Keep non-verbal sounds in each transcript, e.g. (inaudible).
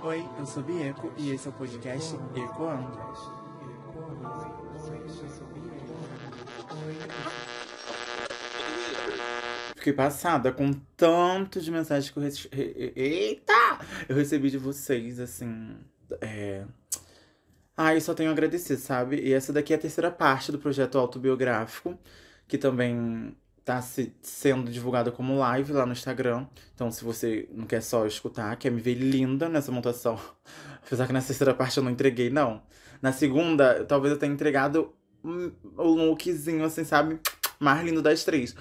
Oi, eu sou Bieco e esse é o podcast Ecoando. Fiquei passada com tanto de mensagens que eu recebi. Eita! Eu recebi de vocês, assim. É. Ai, só tenho a agradecer, sabe? E essa daqui é a terceira parte do projeto autobiográfico, que também tá se, sendo divulgada como live lá no Instagram. Então, se você não quer só escutar, quer me ver linda nessa montação. (laughs) Apesar que na terceira parte eu não entreguei, não. Na segunda, talvez eu tenha entregado um, um lookzinho, assim, sabe? Mais lindo das três.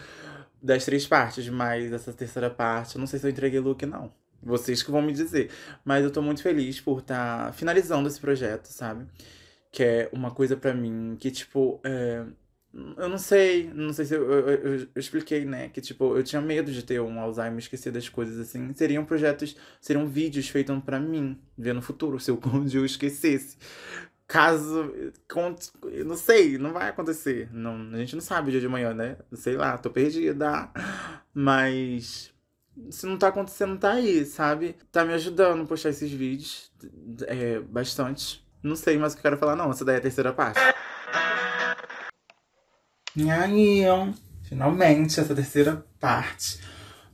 Das três partes, mas essa terceira parte, eu não sei se eu entreguei look, não. Vocês que vão me dizer. Mas eu tô muito feliz por estar tá finalizando esse projeto, sabe? Que é uma coisa para mim que, tipo, é... eu não sei, não sei se eu, eu, eu, eu, expliquei, né? Que, tipo, eu tinha medo de ter um Alzheimer, esquecer das coisas assim. Seriam projetos, seriam vídeos feitos para mim, ver no futuro, (laughs) se eu, eu esquecesse. Caso. Não sei, não vai acontecer. Não, a gente não sabe o dia de manhã, né? Sei lá, tô perdida. Mas se não tá acontecendo, tá aí, sabe? Tá me ajudando a postar esses vídeos. É, bastante. Não sei mais o que eu quero falar, não. Essa daí é a terceira parte. Aí, finalmente, essa terceira parte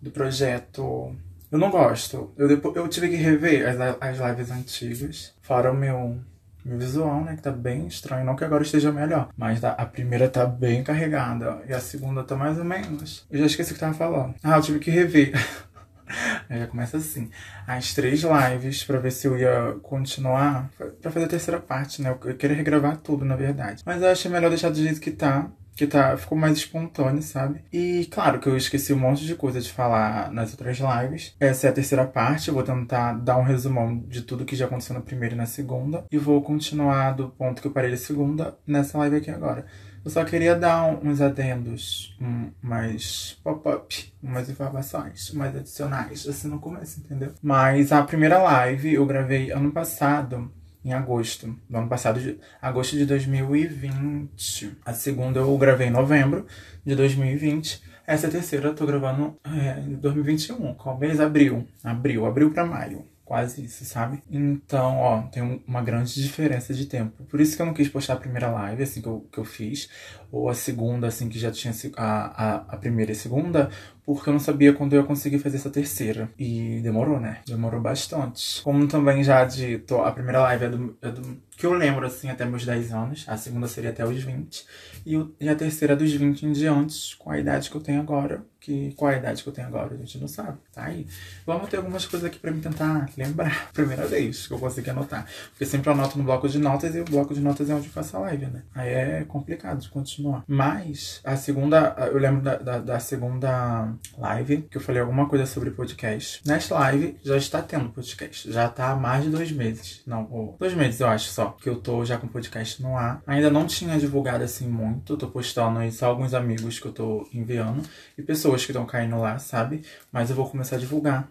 do projeto. Eu não gosto. Eu, depois, eu tive que rever as, as lives antigas. Fora o meu meu visual, né? Que tá bem estranho. Não que agora esteja melhor. Mas a primeira tá bem carregada. E a segunda tá mais ou menos. Eu já esqueci o que tava falando. Ah, eu tive que rever. (laughs) Aí já começa assim. As três lives pra ver se eu ia continuar. Pra fazer a terceira parte, né? Eu queria regravar tudo, na verdade. Mas eu achei melhor deixar do jeito que tá que tá, ficou mais espontâneo, sabe? E claro que eu esqueci um monte de coisa de falar nas outras lives. Essa é a terceira parte, eu vou tentar dar um resumão de tudo que já aconteceu na primeira e na segunda. E vou continuar do ponto que eu parei na segunda nessa live aqui agora. Eu só queria dar uns adendos, um, mais pop-up, umas informações mais adicionais, assim no começo, entendeu? Mas a primeira live eu gravei ano passado em agosto do ano passado, de, agosto de 2020. A segunda eu gravei em novembro de 2020. Essa terceira eu tô gravando é, em 2021, qual mês? Abril. Abril, abril para maio quase isso, sabe? Então, ó, tem uma grande diferença de tempo. Por isso que eu não quis postar a primeira live, assim, que eu, que eu fiz, ou a segunda, assim, que já tinha a, a, a primeira e a segunda, porque eu não sabia quando eu ia conseguir fazer essa terceira. E demorou, né? Demorou bastante. Como também já dito, a primeira live é do, é do que eu lembro, assim, até meus 10 anos. A segunda seria até os 20. E, o, e a terceira dos 20 em diante, com a idade que eu tenho agora. Que, qual a idade que eu tenho agora? A gente não sabe. Tá aí. Vamos ter algumas coisas aqui pra me tentar lembrar. (laughs) Primeira vez que eu consegui anotar. Porque sempre anoto no bloco de notas e o bloco de notas é onde eu faço a live, né? Aí é complicado de continuar. Mas a segunda, eu lembro da, da, da segunda live que eu falei alguma coisa sobre podcast. Nesta live já está tendo podcast. Já tá há mais de dois meses. Não, dois meses eu acho só que eu tô já com podcast no ar. Ainda não tinha divulgado assim muito, tô postando aí só alguns amigos que eu tô enviando e pessoas que estão caindo lá, sabe? Mas eu vou começar a divulgar.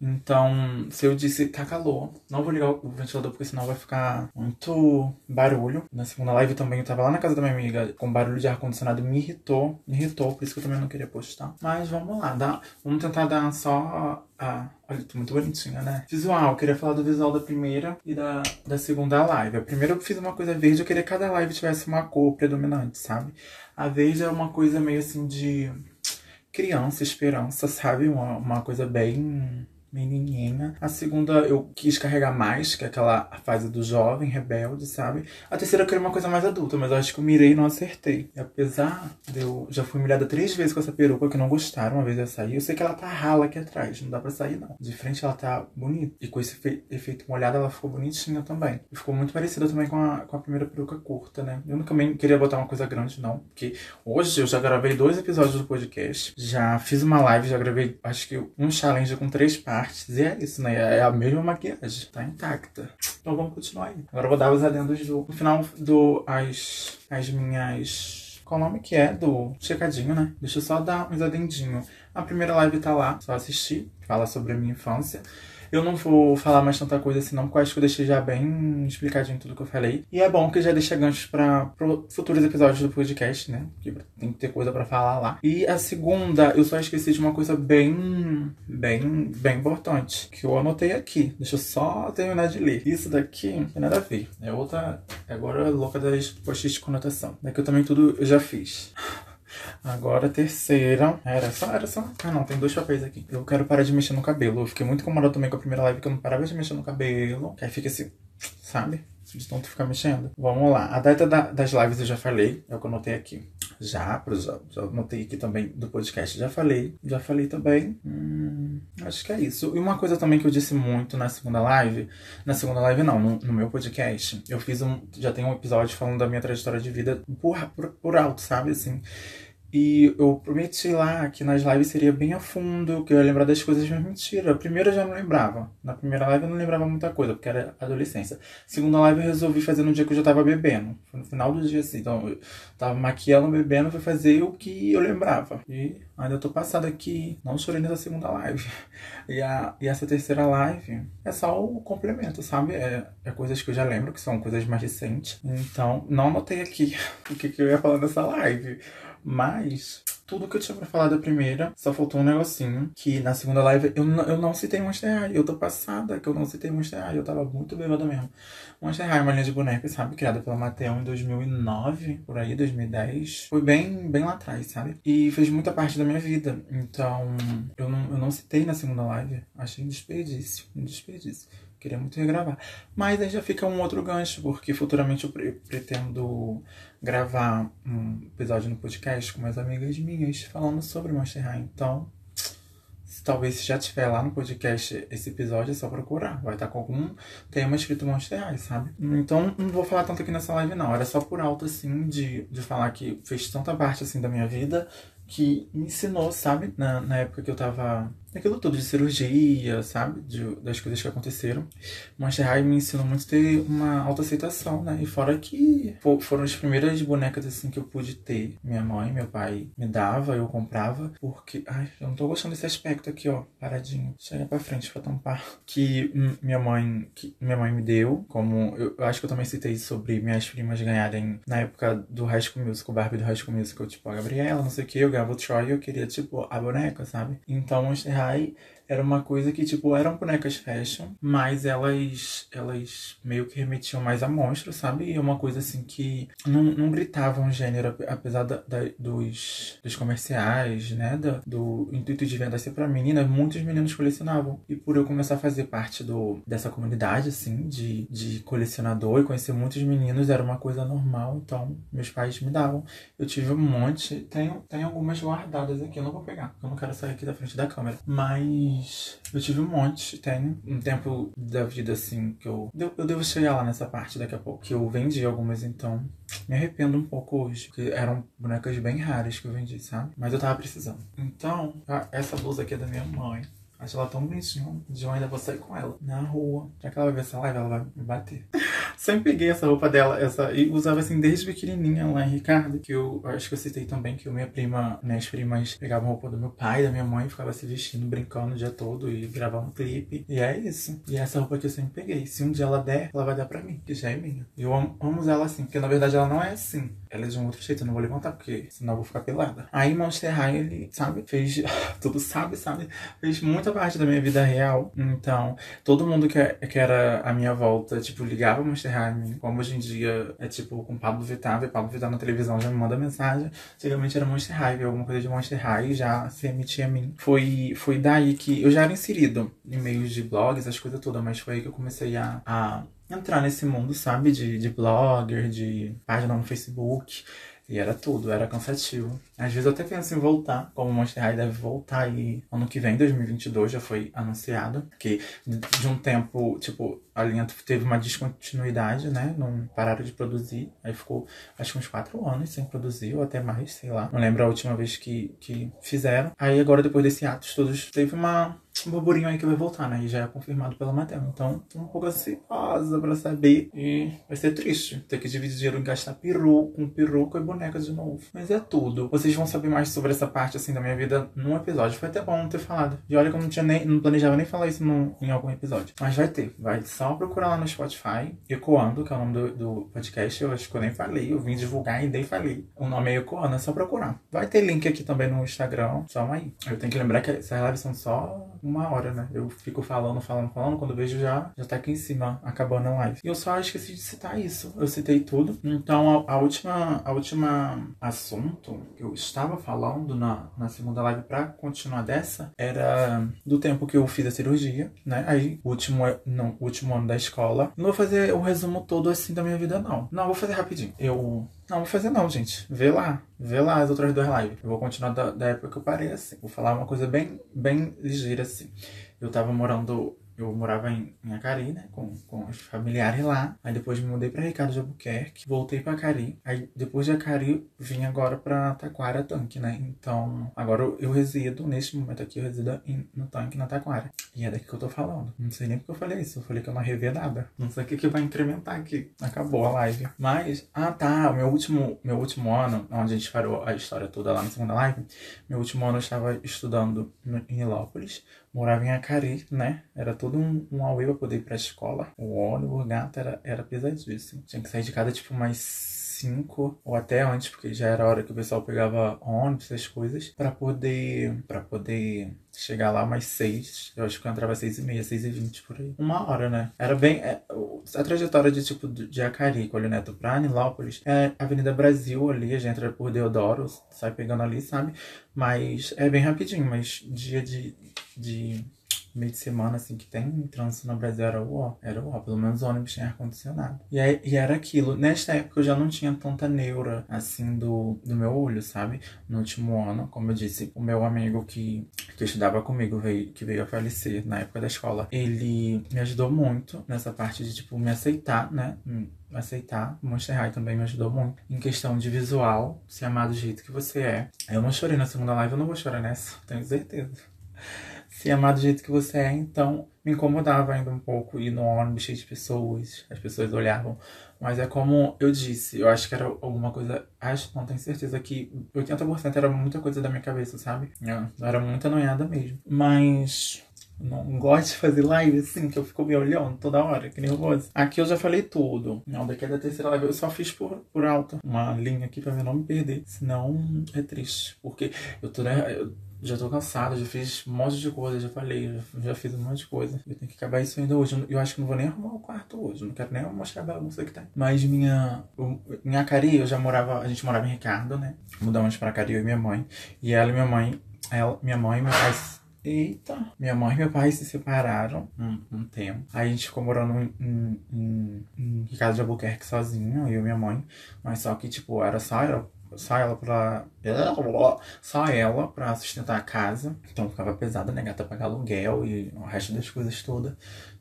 Então, se eu disse tá calor, não vou ligar o ventilador porque senão vai ficar muito barulho. Na segunda live também eu tava lá na casa da minha amiga com barulho de ar-condicionado, me irritou, me irritou, por isso que eu também não queria postar. Mas vamos lá, dá, vamos tentar dar só. Olha, tô muito bonitinha, né? Visual, eu queria falar do visual da primeira e da, da segunda live. A primeira eu fiz uma coisa verde, eu queria que cada live tivesse uma cor predominante, sabe? A verde é uma coisa meio assim de criança, esperança, sabe? Uma, uma coisa bem menininha. A segunda eu quis carregar mais, que é aquela fase do jovem, rebelde, sabe? A terceira eu queria uma coisa mais adulta, mas eu acho que eu mirei e não acertei. E apesar de eu já fui humilhada três vezes com essa peruca que não gostaram, uma vez eu saí, eu sei que ela tá rala aqui atrás, não dá pra sair não. De frente ela tá bonita. E com esse efeito molhado ela ficou bonitinha também. E ficou muito parecida também com a, com a primeira peruca curta, né? Eu também queria botar uma coisa grande, não. Porque hoje eu já gravei dois episódios do podcast. Já fiz uma live, já gravei acho que um challenge com três partes partes. E é isso, né? É a mesma maquiagem, tá intacta. Então vamos continuar aí. Agora eu vou dar os adendos do. No final do. As, as minhas. Qual o nome que é? Do checadinho, né? Deixa eu só dar uns adendinhos. A primeira live tá lá, só assistir. Fala sobre a minha infância. Eu não vou falar mais tanta coisa assim, não, porque eu acho que eu deixei já bem explicadinho tudo que eu falei. E é bom que já deixa ganchos para futuros episódios do podcast, né? Porque tem que ter coisa para falar lá. E a segunda, eu só esqueci de uma coisa bem, bem, bem importante, que eu anotei aqui. Deixa eu só terminar de ler. Isso daqui não tem nada a ver. É outra. Agora louca das posts de conotação. Daqui eu também tudo eu já fiz. Agora, terceira. Era só, era só. Ah, não, tem dois papéis aqui. Eu quero parar de mexer no cabelo. Eu fiquei muito incomodado também com a primeira live que eu não parava de mexer no cabelo. Que aí fica assim, sabe? De tanto ficar mexendo. Vamos lá. A data da, das lives eu já falei. É o que eu anotei aqui. Já, já, já anotei aqui também do podcast. Já falei. Já falei também. Hum, acho que é isso. E uma coisa também que eu disse muito na segunda live. Na segunda live, não, no, no meu podcast. Eu fiz um. Já tem um episódio falando da minha trajetória de vida por, por, por alto, sabe? Assim. E eu prometi lá que nas lives seria bem a fundo, que eu ia lembrar das coisas, mas mentira. A primeira eu já não lembrava. Na primeira live eu não lembrava muita coisa, porque era adolescência. Segunda live eu resolvi fazer no dia que eu já tava bebendo. Foi no final do dia assim. Então eu tava maquiando, bebendo, fui fazer o que eu lembrava. E ainda tô passada aqui, não chorei nessa segunda live. (laughs) E, a, e essa terceira live é só o complemento, sabe? É, é coisas que eu já lembro, que são coisas mais recentes. Então, não anotei aqui (laughs) o que, que eu ia falar nessa live. Mas tudo que eu tinha pra falar da primeira, só faltou um negocinho. Que na segunda live eu, eu não citei Monster High. Eu tô passada que eu não citei Monster High. Eu tava muito bêbada mesmo. Monster High é uma linha de bonecas, sabe? Criada pela Mattel em 2009, por aí, 2010. Foi bem, bem lá atrás, sabe? E fez muita parte da minha vida. Então, eu não, eu não citei na segunda live. Achei um desperdício. Um desperdício. Queria muito regravar. Mas aí já fica um outro gancho, porque futuramente eu pre pretendo gravar um episódio no podcast com umas amigas minhas falando sobre Monster High. Então, se, talvez se já tiver lá no podcast esse episódio, é só procurar. Vai estar com algum tema escrito Monster High, sabe? Então, não vou falar tanto aqui nessa live, não. Era só por alto, assim, de, de falar que fez tanta parte, assim, da minha vida que me ensinou, sabe? Na, na época que eu tava aquilo tudo de cirurgia, sabe? De, das coisas que aconteceram. Monster High me ensinou muito a ter uma autoaceitação, né? E fora que foram as primeiras bonecas assim que eu pude ter. Minha mãe, meu pai me dava, eu comprava, porque. Ai, eu não tô gostando desse aspecto aqui, ó, paradinho. Chega pra frente pra tampar. Que minha mãe, que minha mãe me deu, como. Eu, eu acho que eu também citei sobre minhas primas ganharem na época do High School Musical, Barbie do High School Musical, tipo, a Gabriela, não sei o que, eu ganhava o Troy eu queria, tipo, a boneca, sabe? Então Monster High tahay era uma coisa que, tipo, eram bonecas fashion, mas elas, elas meio que remetiam mais a monstros, sabe? E é uma coisa, assim, que não, não gritavam gênero, apesar da, da, dos, dos comerciais, né? Do, do intuito de venda ser pra meninas, muitos meninos colecionavam. E por eu começar a fazer parte do, dessa comunidade, assim, de, de colecionador e conhecer muitos meninos, era uma coisa normal, então meus pais me davam. Eu tive um monte, tenho, tenho algumas guardadas aqui, eu não vou pegar, eu não quero sair aqui da frente da câmera. Mas eu tive um monte, tenho. Um tempo da vida assim que eu. Eu devo chegar lá nessa parte daqui a pouco. Que eu vendi algumas, então. Me arrependo um pouco hoje. Porque eram bonecas bem raras que eu vendi, sabe? Mas eu tava precisando. Então, essa blusa aqui é da minha mãe. Acho ela tão bonitinha. De eu ainda vou sair com ela na rua. Já que ela vai ver essa live, ela vai me bater. (laughs) Sempre peguei essa roupa dela, essa, e usava assim desde pequenininha lá em Ricardo, que eu, acho que eu citei também que minha prima, minhas primas pegavam roupa do meu pai, da minha mãe, ficava se vestindo, brincando o dia todo e gravavam um clipe. E é isso. E é essa roupa que eu sempre peguei. Se um dia ela der, ela vai dar pra mim, que já é minha. Eu amo, amo ela assim, porque na verdade ela não é assim. Ela é de um outro jeito, eu não vou levantar, porque senão eu vou ficar pelada. Aí Monster High, ele, sabe, fez. (laughs) tudo sabe, sabe? Fez muita parte da minha vida real. Então, todo mundo que, que era a minha volta, tipo, ligava Monster High, como hoje em dia é tipo com Pablo Vittar, e Pablo Vittar na televisão já me manda mensagem. Antigamente era Monster High, alguma coisa de Monster High já se emitia a mim. Foi, foi daí que eu já era inserido em meios de blogs, as coisas todas, mas foi aí que eu comecei a, a entrar nesse mundo, sabe? De, de blogger, de página no Facebook. E era tudo, era cansativo. Às vezes eu até penso em voltar, como o Monster High deve voltar aí ano que vem, 2022, já foi anunciado. Que de um tempo, tipo, a linha teve uma descontinuidade, né? Não pararam de produzir. Aí ficou, acho que uns quatro anos sem produzir, ou até mais, sei lá. Não lembro a última vez que, que fizeram. Aí agora, depois desse ato todos, teve uma um burburinho aí que vai voltar, né? E já é confirmado pela Mattel. Então, tô um pouco ansiosa pra saber. E vai ser triste ter que dividir dinheiro em gastar peru com peruca e boneca de novo. Mas é tudo. Vocês vão saber mais sobre essa parte, assim, da minha vida num episódio. Foi até bom ter falado. E olha que eu não tinha nem, não planejava nem falar isso em algum episódio. Mas vai ter. Vai só procurar lá no Spotify. Ecoando, que é o nome do, do podcast. Eu acho que eu nem falei. Eu vim divulgar e nem falei. O nome é Ecoando, é só procurar. Vai ter link aqui também no Instagram. Só aí. Eu tenho que lembrar que essas lives são só uma hora, né? Eu fico falando, falando, falando. Quando vejo já, já tá aqui em cima, acabando a live. E eu só esqueci de citar isso. Eu citei tudo. Então, a, a última, a última assunto que eu estava falando na, na segunda live pra continuar dessa era do tempo que eu fiz a cirurgia, né? Aí, último, não, último ano da escola. Não vou fazer o resumo todo assim da minha vida, não. Não, vou fazer rapidinho. Eu não, vou fazer não, gente. Vê lá. Vê lá as outras duas lives. Eu vou continuar da, da época que eu parei, assim. Vou falar uma coisa bem, bem ligeira, assim. Eu tava morando eu morava em, em Acari, né? Com, com os familiares lá. Aí depois me mudei pra Ricardo de Albuquerque. Voltei pra Acari. Aí depois de Acari, vim agora pra Taquara Tanque, né? Então, agora eu, eu resido, neste momento aqui, eu resido em, no tanque na Taquara. E é daqui que eu tô falando. Não sei nem porque eu falei isso. Eu falei que eu não revê nada. Não sei o que, que vai incrementar aqui. Acabou a live. Mas, ah tá, meu último, meu último ano, onde a gente parou a história toda lá na segunda live, meu último ano eu estava estudando no, em Ilópolis morava em Acari, né? Era todo um, um auê pra poder ir pra escola. O ônibus, gato era, era pesadíssimo. Tinha que sair de casa, tipo, mais cinco ou até antes, porque já era a hora que o pessoal pegava ônibus, essas coisas, para poder para poder chegar lá mais seis. Eu acho que eu entrava às e meia, seis e vinte por aí. Uma hora, né? Era bem. É, a trajetória de tipo de Acari, Colho Neto pra Nilópolis, é Avenida Brasil ali, a gente entra por Deodoro, sai pegando ali, sabe? Mas é bem rapidinho, mas dia de, de meio de semana, assim, que tem trânsito no Brasil era o ó, era o ó, pelo menos o ônibus tinha ar-condicionado. E, e era aquilo, nesta época eu já não tinha tanta neura, assim, do, do meu olho, sabe? No último ano, como eu disse, o meu amigo que, que estudava comigo, veio, que veio a falecer na época da escola, ele me ajudou muito nessa parte de, tipo, me aceitar, né? Me aceitar. Monster High também me ajudou muito em questão de visual, se amar do jeito que você é. Eu não chorei na segunda live, eu não vou chorar nessa, tenho certeza se amar do jeito que você é, então me incomodava ainda um pouco ir no ônibus cheio de pessoas, as pessoas olhavam. Mas é como eu disse, eu acho que era alguma coisa, acho, não tenho certeza que 80% era muita coisa da minha cabeça, sabe? Eu era muita noiada mesmo. Mas não gosto de fazer live assim, que eu fico me olhando toda hora, que nervoso. Aqui eu já falei tudo. Não, daqui é da terceira live eu só fiz por, por alto. Uma linha aqui pra mim não me perder. Senão é triste. Porque eu tô, né, eu já tô cansada, já fiz um monte de coisa, já falei, já, já, fiz um monte de coisa. Eu tenho que acabar isso ainda hoje. Eu acho que não vou nem arrumar o quarto hoje. Não quero nem mostrar a bagunça que tem. Mas minha. Em Acari, eu já morava. A gente morava em Ricardo, né? Mudamos pra Acari, eu e minha mãe. E ela e minha mãe. Ela, minha mãe e meu pai. Eita! Minha mãe e meu pai se separaram um, um tempo. Aí a gente ficou morando em, em, em Ricardo de Albuquerque sozinho, eu e minha mãe. Mas só que, tipo, era só só ela pra. Só ela pra sustentar a casa. Então ficava pesada, né? Gata pagar aluguel e o resto das coisas todas.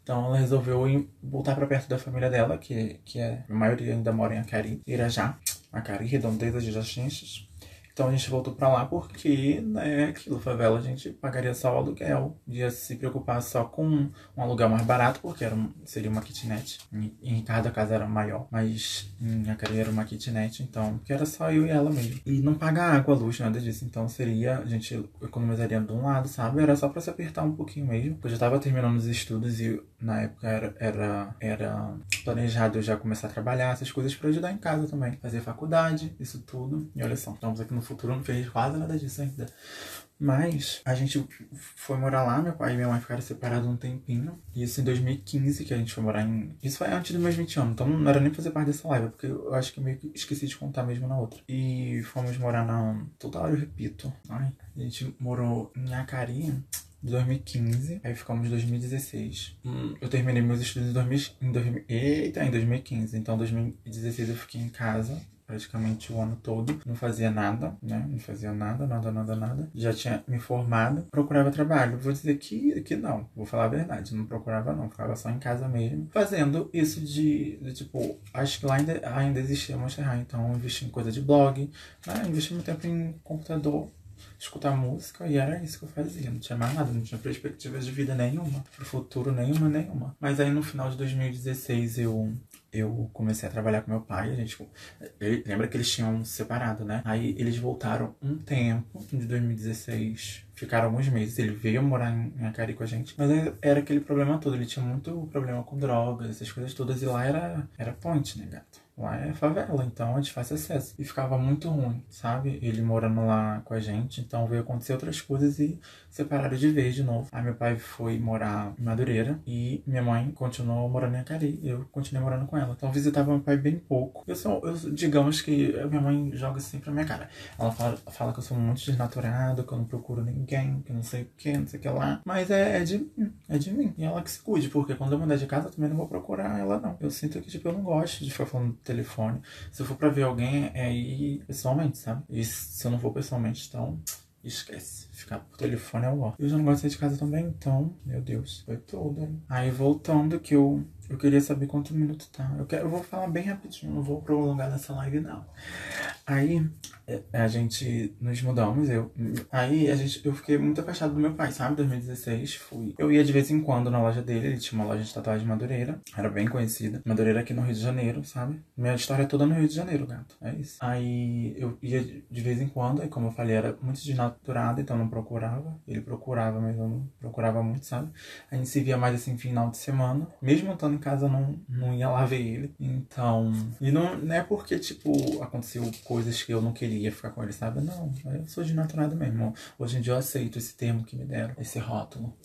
Então ela resolveu voltar pra perto da família dela, que, que é, a maioria ainda mora em Acari, Irajá. Acari, Redondeza de Jachinches. Então a gente voltou para lá porque, né, aquilo, favela, a gente pagaria só o aluguel. Ia se preocupar só com um aluguel mais barato, porque era, seria uma kitnet. Em, em Ricardo a casa era maior, mas em Acari era uma kitnet, então, que era só eu e ela mesmo. E não pagar água, luz, nada disso. Então seria, a gente economizaria de um lado, sabe? Era só para se apertar um pouquinho mesmo. Porque eu já tava terminando os estudos e na época era, era, era planejado eu já começar a trabalhar, essas coisas para ajudar em casa também. Fazer faculdade, isso tudo. E olha só, estamos aqui no futuro, não fez quase nada disso ainda. Mas a gente foi morar lá, meu pai e minha mãe ficaram separados um tempinho. Isso em 2015, que a gente foi morar em. Isso foi antes dos meus 20 anos, então não era nem fazer parte dessa live, porque eu acho que meio que esqueci de contar mesmo na outra. E fomos morar na. Toda hora eu repito. Ai, a gente morou em Acari 2015, aí ficamos em 2016. Hum, eu terminei meus estudos em, 2000, em, 2000, eita, em 2015, então em 2016 eu fiquei em casa praticamente o ano todo, não fazia nada, né? Não fazia nada, nada, nada, nada. Já tinha me formado, procurava trabalho. Vou dizer que, que não, vou falar a verdade, não procurava não, ficava só em casa mesmo, fazendo isso de, de tipo, acho que lá ainda, ainda existia Monster High, então eu investi em coisa de blog, né? investi muito tempo em computador, escutar música e era isso que eu fazia. Não tinha mais nada, não tinha perspectiva de vida nenhuma, pro futuro nenhuma, nenhuma. Mas aí no final de 2016 eu eu comecei a trabalhar com meu pai, a gente ele, lembra que eles tinham separado, né? Aí eles voltaram um tempo de 2016 ficaram alguns meses. Ele veio morar em Acari com a gente, mas era aquele problema todo. Ele tinha muito problema com drogas, essas coisas todas, e lá era, era ponte, né, gato? Lá é favela, então é de fácil acesso. E ficava muito ruim, sabe? Ele morando lá com a gente, então veio acontecer outras coisas e separaram de vez de novo. Aí meu pai foi morar em Madureira e minha mãe continuou morando em Acari. Eu continuei morando com ela. Então visitava meu pai bem pouco. Eu sou, eu, digamos que minha mãe joga assim pra minha cara. Ela fala, fala que eu sou muito desnaturado, que eu não procuro ninguém, que não sei o que, não sei o que lá. Mas é, é de mim, é de mim. E ela que se cuide, porque quando eu mudar de casa eu também não vou procurar ela, não. Eu sinto que, tipo, eu não gosto de ficar falando telefone. Se eu for pra ver alguém, é ir pessoalmente, sabe? E se eu não for pessoalmente, então esquece. Ficar por telefone é o ó. Eu já não gosto de sair de casa também, então, meu Deus, foi tudo. Hein? Aí voltando que eu, eu queria saber quanto minuto tá. Eu, quero, eu vou falar bem rapidinho, não vou prolongar nessa live não. Aí é, a gente nos mudamos, eu. Aí a gente, eu fiquei muito afastado do meu pai, sabe? 2016 fui. Eu ia de vez em quando na loja dele, ele tinha uma loja de tatuagem Madureira, era bem conhecida. Madureira aqui no Rio de Janeiro, sabe? Minha história é toda no Rio de Janeiro, gato. É isso. Aí eu ia de vez em quando, e como eu falei, era muito desnaturado, então não procurava. Ele procurava, mas eu não procurava muito, sabe? A gente se via mais assim final de semana. Mesmo estando em casa, eu não, não ia lá ver ele. Então. E não, não é porque, tipo, aconteceu coisas que eu não queria ficar com ele, sabe? Não, eu sou de naturado mesmo. Hoje em dia eu aceito esse termo que me deram, esse rótulo.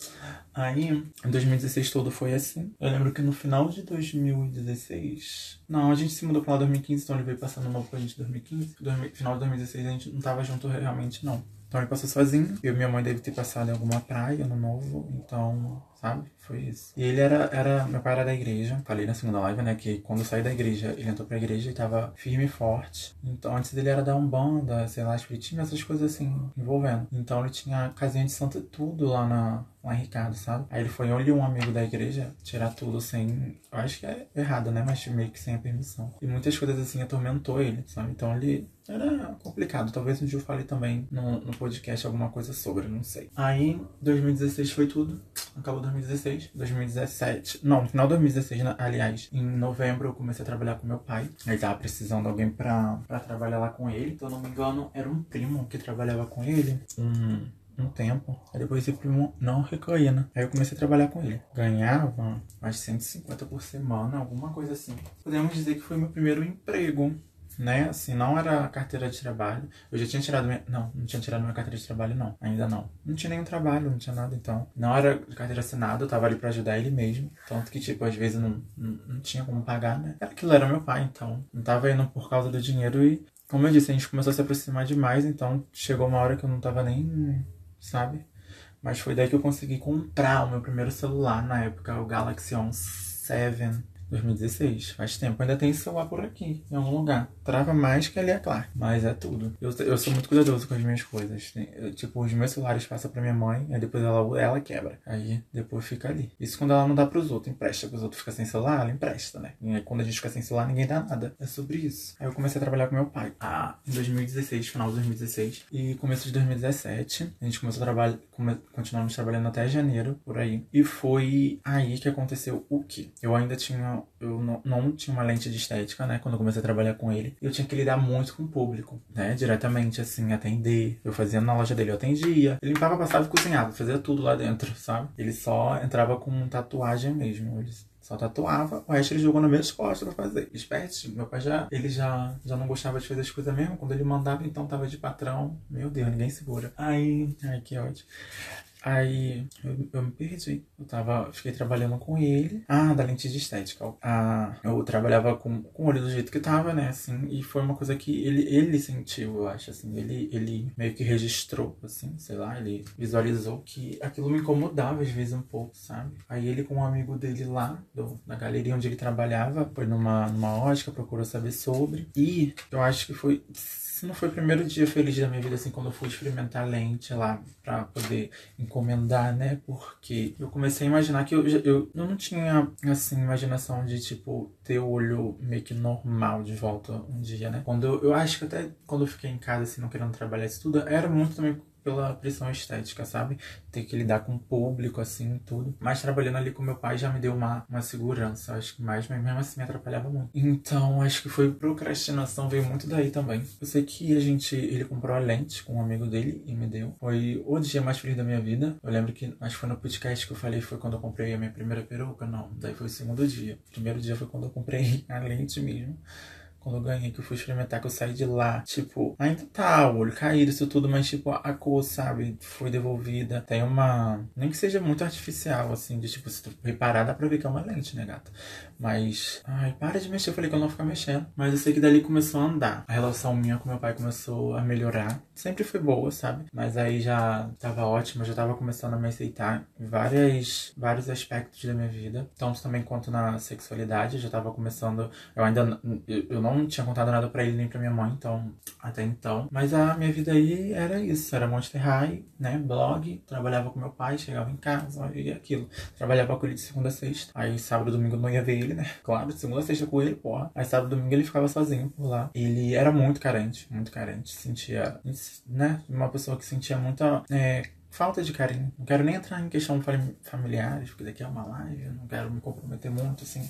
Aí, em 2016 todo foi assim. Eu lembro que no final de 2016. Não, a gente se mudou pra lá em 2015, então ele veio passando novo com a gente em 2015. Final de 2016 a gente não tava junto realmente, não. Então ele passou sozinho. Eu e minha mãe deve ter passado em alguma praia no novo. Então sabe? Foi isso. E ele era, era. Meu pai era da igreja. Falei na segunda live, né? Que quando eu saí da igreja, ele entrou pra igreja e tava firme e forte. Então antes dele era da Umbanda, sei lá, espiritismo, essas coisas assim, envolvendo. Então ele tinha casinha de santo e tudo lá na. Lá em Ricardo, sabe? Aí ele foi olhar um amigo da igreja tirar tudo sem. Eu acho que é errado, né? Mas meio que sem a permissão. E muitas coisas assim atormentou ele, sabe? Então ele era complicado. Talvez um dia eu fale também no, no podcast alguma coisa sobre, não sei. Aí, 2016 foi tudo. Acabou 2016, 2017. Não, no final de 2016, aliás, em novembro eu comecei a trabalhar com meu pai. Ele tava precisando de alguém pra, pra trabalhar lá com ele. Se eu não me engano, era um primo que trabalhava com ele. Um, um tempo. Aí depois esse primo não recaía, né? Aí eu comecei a trabalhar com ele. Ganhava mais 150 por semana, alguma coisa assim. Podemos dizer que foi meu primeiro emprego né? Assim, não era carteira de trabalho. Eu já tinha tirado minha... Não, não tinha tirado minha carteira de trabalho, não. Ainda não. Não tinha nenhum trabalho, não tinha nada, então. Não era carteira assinada, eu tava ali pra ajudar ele mesmo. Tanto que, tipo, às vezes não, não, não tinha como pagar, né? Era aquilo, era meu pai, então. Não tava indo por causa do dinheiro e, como eu disse, a gente começou a se aproximar demais, então chegou uma hora que eu não tava nem, sabe? Mas foi daí que eu consegui comprar o meu primeiro celular na época, o Galaxy On 7 2016, faz tempo. Ainda tem celular por aqui, em algum lugar. Trava mais que ali é claro, mas é tudo. Eu, eu sou muito cuidadoso com as minhas coisas. Eu, tipo, os meus celulares passam pra minha mãe, aí depois ela, ela quebra. Aí depois fica ali. Isso quando ela não dá pros outros, empresta. Os outros ficam sem celular, ela empresta, né? E quando a gente fica sem celular, ninguém dá nada. É sobre isso. Aí eu comecei a trabalhar com meu pai. Ah, em 2016, final de 2016. E começo de 2017, a gente começou a trabalhar, come, continuamos trabalhando até janeiro, por aí. E foi aí que aconteceu o que? Eu ainda tinha eu não, não, tinha uma lente de estética, né? Quando eu comecei a trabalhar com ele. Eu tinha que lidar muito com o público, né? Diretamente, assim, atender. Eu fazia na loja dele, eu atendia. Ele limpava, passava e cozinhava, fazia tudo lá dentro, sabe? Ele só entrava com tatuagem mesmo. Ele só tatuava, o resto ele jogou na minha costas pra fazer. Espertinho. Meu pai já, ele já, já não gostava de fazer as coisas mesmo. Quando ele mandava, então tava de patrão. Meu Deus, ninguém segura. Aí, ai, que ódio. Aí eu, eu, me perdi. Eu tava, fiquei trabalhando com ele. Ah, da lente de estética. Ah, eu trabalhava com, com o olho do jeito que tava, né? Assim, e foi uma coisa que ele, ele sentiu, eu acho, assim. Ele, ele meio que registrou, assim, sei lá, ele visualizou que aquilo me incomodava às vezes um pouco, sabe? Aí ele com um amigo dele lá, do, na galeria onde ele trabalhava, foi numa, numa ótica, procurou saber sobre. E eu acho que foi esse não foi o primeiro dia feliz da minha vida, assim, quando eu fui experimentar lente lá pra poder encomendar, né? Porque eu comecei a imaginar que eu, eu, eu não tinha, assim, imaginação de, tipo, ter o olho meio que normal de volta um dia, né? Quando eu, eu acho que até quando eu fiquei em casa, assim, não querendo trabalhar isso tudo, era muito também pela pressão estética, sabe? Ter que lidar com o público, assim, tudo. Mas trabalhando ali com meu pai já me deu uma, uma segurança, acho que mais, mas mesmo assim me atrapalhava muito. Então, acho que foi procrastinação, veio muito daí também. Eu sei que a gente, ele comprou a lente com um amigo dele e me deu. Foi o dia mais feliz da minha vida. Eu lembro que, acho que foi no podcast que eu falei, foi quando eu comprei a minha primeira peruca, não. Daí foi o segundo dia. O primeiro dia foi quando eu comprei a lente mesmo quando eu ganhei, que eu fui experimentar, que eu saí de lá, tipo, ainda tá, o olho caído, isso tudo, mas tipo, a cor, sabe, foi devolvida. Tem uma. Nem que seja muito artificial, assim, de tipo, se tu reparar, dá pra ver que é uma lente, né, gata? Mas. Ai, para de mexer, eu falei que eu não ia ficar mexendo. Mas eu sei que dali começou a andar. A relação minha com meu pai começou a melhorar. Sempre foi boa, sabe? Mas aí já tava ótima, já tava começando a me aceitar em várias, vários aspectos da minha vida. Tanto também quanto na sexualidade, já tava começando. Eu ainda. Eu não não tinha contado nada para ele nem para minha mãe, então, até então. Mas a minha vida aí era isso, era Monster High, né, blog, trabalhava com meu pai, chegava em casa e aquilo. Trabalhava com ele de segunda a sexta. Aí sábado e domingo não ia ver ele, né? (laughs) Claro, segunda a sexta com ele, porra. Aí sábado e domingo ele ficava sozinho por lá. Ele era muito carente, muito carente. Sentia, né, uma pessoa que sentia muita é, falta de carinho. Não quero nem entrar em questão familiares, porque daqui é uma live, não quero me comprometer muito, assim,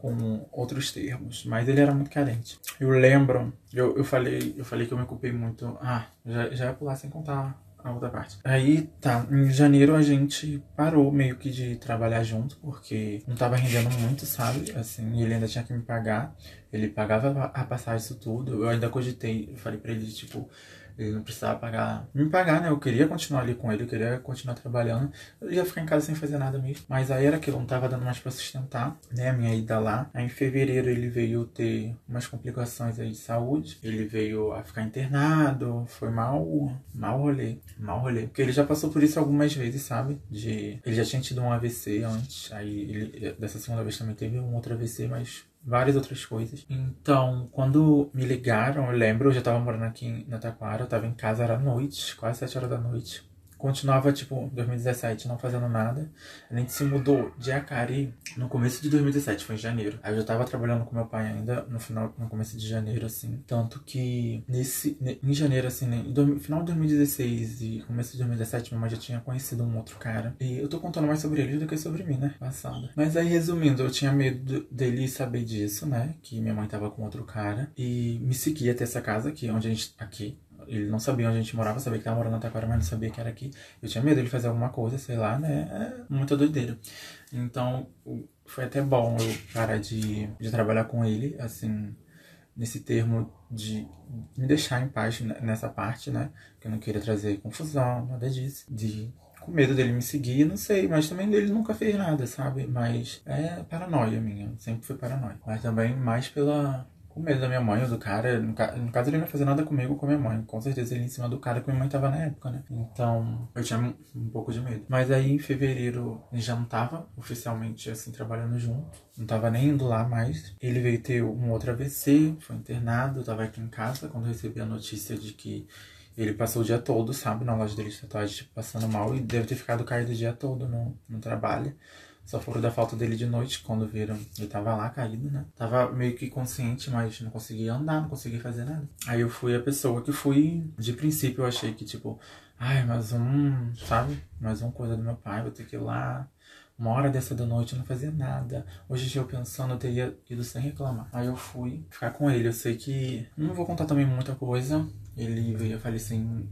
com outros termos. Mas ele era muito carente. Eu lembro, eu, eu falei, eu falei que eu me ocupei muito. Ah, já, já ia pular sem contar a outra parte. Aí, tá, em janeiro a gente parou meio que de trabalhar junto, porque não tava rendendo muito, sabe? Assim, ele ainda tinha que me pagar. Ele pagava a passagem, isso tudo. Eu ainda cogitei, eu falei pra ele, tipo, ele não precisava pagar, me pagar, né? Eu queria continuar ali com ele, eu queria continuar trabalhando. Eu ia ficar em casa sem fazer nada mesmo. Mas aí era aquilo, não tava dando mais pra sustentar, né? A minha ida lá. Aí em fevereiro ele veio ter umas complicações aí de saúde. Ele veio a ficar internado. Foi mal, mal rolê. Mal rolê. Porque ele já passou por isso algumas vezes, sabe? De... Ele já tinha tido um AVC antes. Aí ele, dessa segunda vez também teve um outro AVC, mas várias outras coisas. Então, quando me ligaram, eu lembro, eu já tava morando aqui na Taquara, eu tava em casa, era noite, quase sete horas da noite continuava, tipo, 2017 não fazendo nada. A gente se mudou de Acari no começo de 2017, foi em janeiro. Aí eu já tava trabalhando com meu pai ainda no final, no começo de janeiro, assim. Tanto que nesse, em janeiro, assim, né, no final de 2016 e começo de 2017, minha mãe já tinha conhecido um outro cara. E eu tô contando mais sobre ele do que sobre mim, né? Passada. Mas aí, resumindo, eu tinha medo dele saber disso, né? Que minha mãe tava com outro cara. E me seguia até essa casa aqui, onde a gente. Aqui, ele não sabia onde a gente morava, sabia que tava morando na Taquara, mas não sabia que era aqui. Eu tinha medo de ele fazer alguma coisa, sei lá, né? É muita doideira. Então, foi até bom eu parar de, de trabalhar com ele, assim, nesse termo de me deixar em paz nessa parte, né? Que eu não queria trazer confusão, nada disso. De com medo dele me seguir, não sei, mas também ele nunca fez nada, sabe? Mas é paranoia minha, sempre foi paranoia. Mas também mais pela com medo da minha mãe ou do cara. No, ca... no, caso, ele não ia fazer nada comigo com minha mãe. Com certeza ele em cima do cara que minha mãe tava na época, né? Então, eu tinha um, um pouco de medo. Mas aí, em fevereiro, ele já não tava oficialmente, assim, trabalhando junto. Não tava nem indo lá mais. Ele veio ter um outro AVC, foi internado. Eu tava aqui em casa quando recebi a notícia de que ele passou o dia todo, sabe, na loja dele de tatuagem, tipo, passando mal. E deve ter ficado caído o dia todo no, no trabalho. Só foram da falta dele de noite, quando viram. Ele tava lá caído, né? Tava meio que consciente, mas não conseguia andar, não conseguia fazer nada. Aí eu fui a pessoa que fui. De princípio eu achei que, tipo, ai, mais um, sabe? Mais uma coisa do meu pai, vou ter que ir lá. Uma hora dessa da noite eu não fazia nada. Hoje eu pensando, eu teria ido sem reclamar. Aí eu fui ficar com ele. Eu sei que. Não vou contar também muita coisa. Ele veio a falecer em.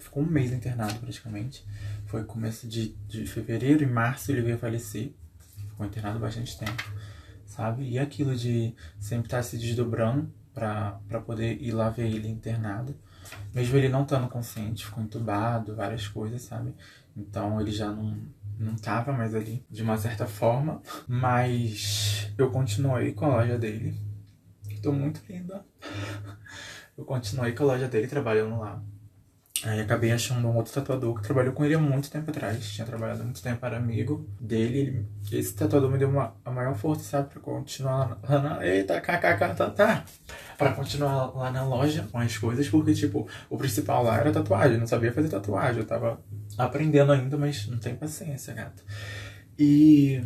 Ficou um mês internado praticamente. Foi começo de, de fevereiro, em março ele veio a falecer. Ficou internado bastante tempo, sabe? E aquilo de sempre estar tá se desdobrando para poder ir lá ver ele internado. Mesmo ele não estando consciente, ficou entubado, várias coisas, sabe? Então ele já não, não tava mais ali, de uma certa forma. Mas eu continuei com a loja dele. Tô muito linda. Eu continuei com a loja dele, trabalhando lá. Aí acabei achando um outro tatuador que trabalhou com ele há muito tempo atrás. Tinha trabalhado muito tempo, era amigo dele. Esse tatuador me deu uma, a maior força, sabe? Pra continuar lá na. Eita, tá, tá. Pra continuar lá na loja com as coisas, porque, tipo, o principal lá era tatuagem. Eu não sabia fazer tatuagem. Eu tava aprendendo ainda, mas não tem paciência, gato. E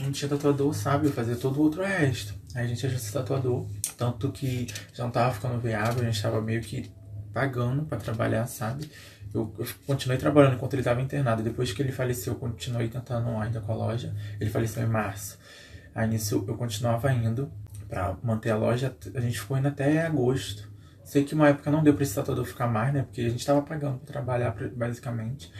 não tinha tatuador, sabe? Fazia todo o outro resto. Aí a gente achou esse tatuador. Tanto que já não tava ficando viável, a gente tava meio que pagando para trabalhar, sabe? Eu, eu continuei trabalhando enquanto ele estava internado. Depois que ele faleceu, eu continuei tentando ainda com a loja. Ele faleceu em março. Aí nisso eu continuava indo para manter a loja. A gente ficou indo até agosto. Sei que uma época não deu para esse tatuador ficar mais, né? Porque a gente tava pagando para trabalhar, basicamente.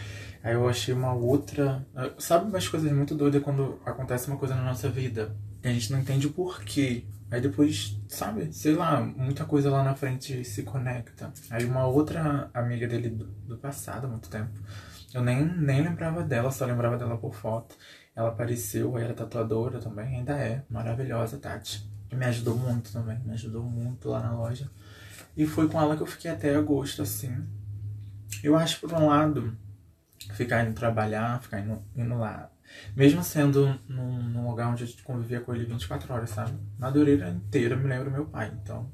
Aí eu achei uma outra. Sabe umas coisas muito doidas quando acontece uma coisa na nossa vida? E a gente não entende o porquê. Aí depois, sabe, sei lá, muita coisa lá na frente se conecta. Aí uma outra amiga dele do, do passado, há muito tempo, eu nem, nem lembrava dela, só lembrava dela por foto. Ela apareceu, aí era tatuadora também, ainda é, maravilhosa, Tati. E me ajudou muito também, me ajudou muito lá na loja. E foi com ela que eu fiquei até agosto, assim. Eu acho, por um lado, ficar indo trabalhar, ficar indo, indo lá mesmo sendo num, num, lugar onde gente convivia com ele 24 horas, sabe? Madureira inteira me lembra meu pai, então.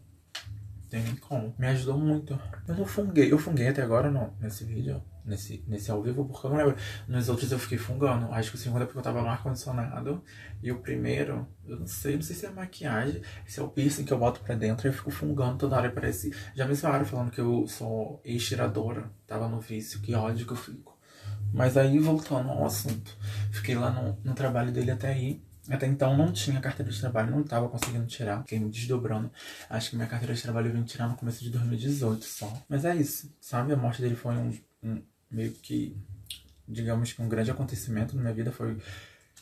Tem como. Me ajudou muito. Eu não funguei. Eu funguei até agora não, nesse vídeo, nesse, nesse ao vivo, porque eu não lembro. Nos outros eu fiquei fungando. Acho que o segundo é porque eu tava no ar-condicionado. E o primeiro, eu não sei, não sei se é maquiagem, se é o piercing que eu boto pra dentro e eu fico fungando toda hora. Parece. Já me zoaram falando que eu sou ex-tiradora. Tava no vício, que ódio que eu fico. Mas aí, voltando ao assunto, fiquei lá no, no trabalho dele até aí. Até então não tinha carteira de trabalho, não estava conseguindo tirar, fiquei me desdobrando. Acho que minha carteira de trabalho eu vim tirar no começo de 2018 só. Mas é isso, sabe? A morte dele foi um, um meio que, digamos que um grande acontecimento na minha vida. Foi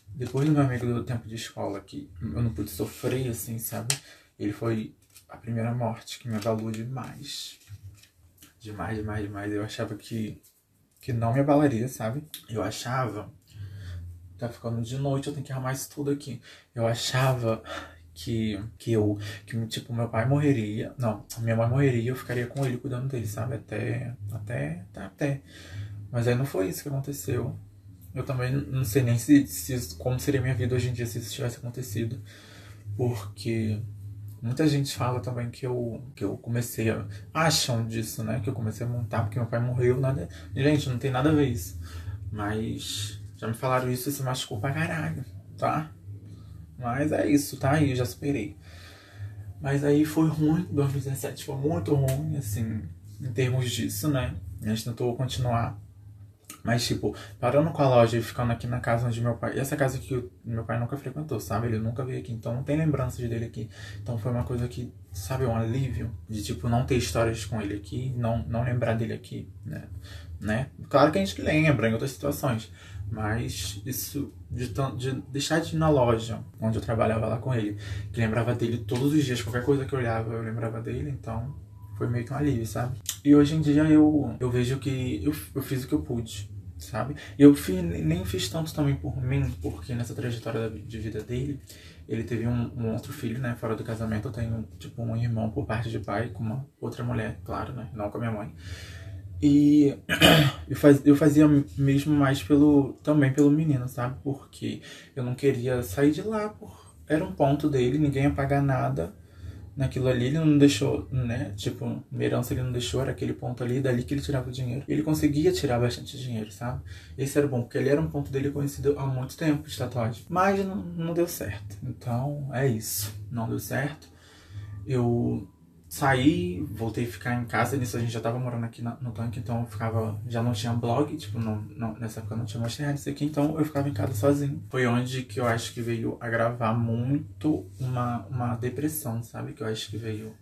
depois do meu amigo do tempo de escola, que eu não pude sofrer assim, sabe? Ele foi a primeira morte que me abalou demais. Demais, demais, demais. Eu achava que que não me abalaria, sabe? Eu achava. Tá ficando de noite, eu tenho que arrumar isso tudo aqui. Eu achava que, que eu, que tipo, meu pai morreria. Não, minha mãe morreria e eu ficaria com ele cuidando dele, sabe? Até, até, até, até. Mas aí não foi isso que aconteceu. Eu também não sei nem se, se como seria minha vida hoje em dia se isso tivesse acontecido. Porque Muita gente fala também que eu, que eu comecei a. Acham disso, né? Que eu comecei a montar porque meu pai morreu. Nada... Gente, não tem nada a ver isso. Mas já me falaram isso e se machucou pra caralho, tá? Mas é isso, tá aí, eu já superei. Mas aí foi ruim, 2017 foi muito ruim, assim, em termos disso, né? A gente tentou continuar mas, tipo, parando com a loja e ficando aqui na casa onde meu pai. Essa casa que meu pai nunca frequentou, sabe? Ele nunca veio aqui, então não tem lembranças dele aqui. Então foi uma coisa que, sabe, um alívio de, tipo, não ter histórias com ele aqui, não, não lembrar dele aqui, né? né? Claro que a gente lembra em outras situações, mas isso de, de deixar de ir na loja onde eu trabalhava lá com ele, que lembrava dele todos os dias, qualquer coisa que eu olhava, eu lembrava dele, então foi meio que um alívio, sabe? E hoje em dia eu, eu vejo que eu, eu fiz o que eu pude, sabe? Eu fiz, nem fiz tanto também por mim, porque nessa trajetória de vida dele, ele teve um, um, outro filho, né, fora do casamento. Eu tenho, tipo, um irmão por parte de pai com uma outra mulher, claro, né, não com a minha mãe. E (clears throat) eu, eu fazia mesmo mais pelo, também pelo menino, sabe? Porque eu não queria sair de lá, por, era um ponto dele, ninguém ia pagar nada naquilo ali, ele não deixou, né? Tipo, uma herança ele não deixou, era aquele ponto ali, dali que ele tirava o dinheiro. Ele conseguia tirar bastante dinheiro, sabe? Esse era bom, porque ele era um ponto dele conhecido há muito tempo de tatuagem. Mas não, não deu certo. Então, é isso. Não deu certo. Eu saí, voltei a ficar em casa, nisso a gente já tava morando aqui no tanque, então eu ficava, já não tinha blog, tipo, não, não, nessa época não tinha mais internet, isso aqui, então eu ficava em casa sozinho. Foi onde que eu acho que veio agravar muito uma, uma depressão, sabe? Que eu acho que veio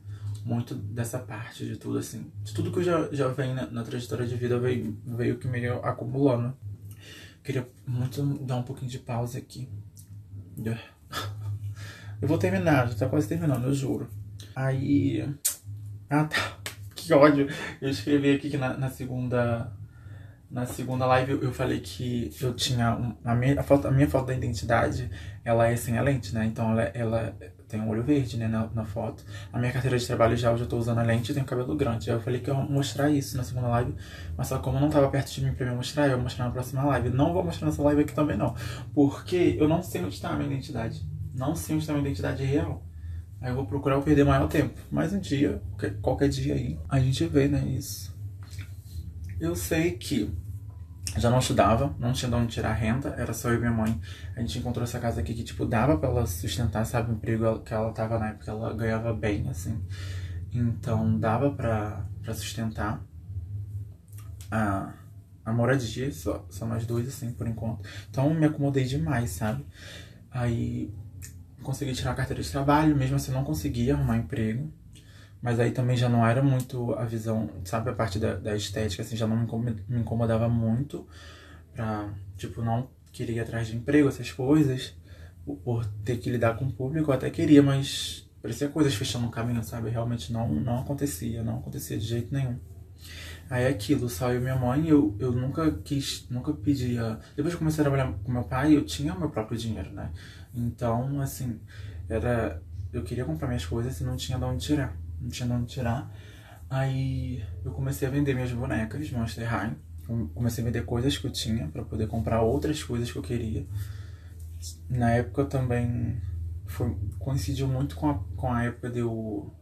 muito dessa parte de tudo, assim. De tudo que eu já, já venho na, na trajetória de vida veio, veio que meio acumulando. Queria muito dar um pouquinho de pausa aqui. (laughs) Eu vou terminar, já tá quase terminando, eu juro. Aí. Ah, tá. (laughs) Que ódio. Eu escrevi aqui que na, na segunda. Na segunda live eu, eu falei que eu tinha. Um, a, minha, a, foto, a minha foto da identidade ela é sem a lente, né? Então ela, ela tem um olho verde, né, na, na foto. A minha carteira de trabalho já eu já tô usando a lente e tenho cabelo grande. Aí eu falei que eu ia mostrar isso na segunda live, mas só como não tava perto de mim pra me mostrar, eu vou mostrar na próxima live. Não vou mostrar nessa live aqui também não, porque eu não sei onde tá a minha identidade. Não sei onde tá a minha identidade real. Aí eu vou procurar perder maior tempo. Mas um dia, qualquer dia aí, a gente vê, né, isso. Eu sei que já não estudava, não tinha de onde tirar renda, era só eu e minha mãe. A gente encontrou essa casa aqui que, tipo, dava pra ela sustentar, sabe, o emprego que ela tava na época, ela ganhava bem, assim. Então, dava pra, pra sustentar. a, a moradia, só, só nós dois, assim, por enquanto. Então me acomodei demais, sabe? Aí consegui tirar a carteira de trabalho, mesmo assim não conseguia arrumar emprego. Mas aí também já não era muito a visão, sabe, a parte da, da estética, assim, já não me incomodava muito pra, tipo, não queria ir atrás de emprego, essas coisas, por ter que lidar com o público, eu até queria, mas parecia coisas fechando o caminho, sabe? Realmente não, não acontecia, não acontecia de jeito nenhum. Aí é aquilo, eu e minha mãe, eu, eu nunca quis, nunca pedia. Depois que comecei a trabalhar com meu pai, eu tinha meu próprio dinheiro, né? Então, assim, era. Eu queria comprar minhas coisas e não tinha de onde tirar não tinha de onde tirar. Aí eu comecei a vender minhas bonecas, Monster High. Comecei a vender coisas que eu tinha para poder comprar outras coisas que eu queria. Na época também foi, coincidiu muito com a, com a época de eu.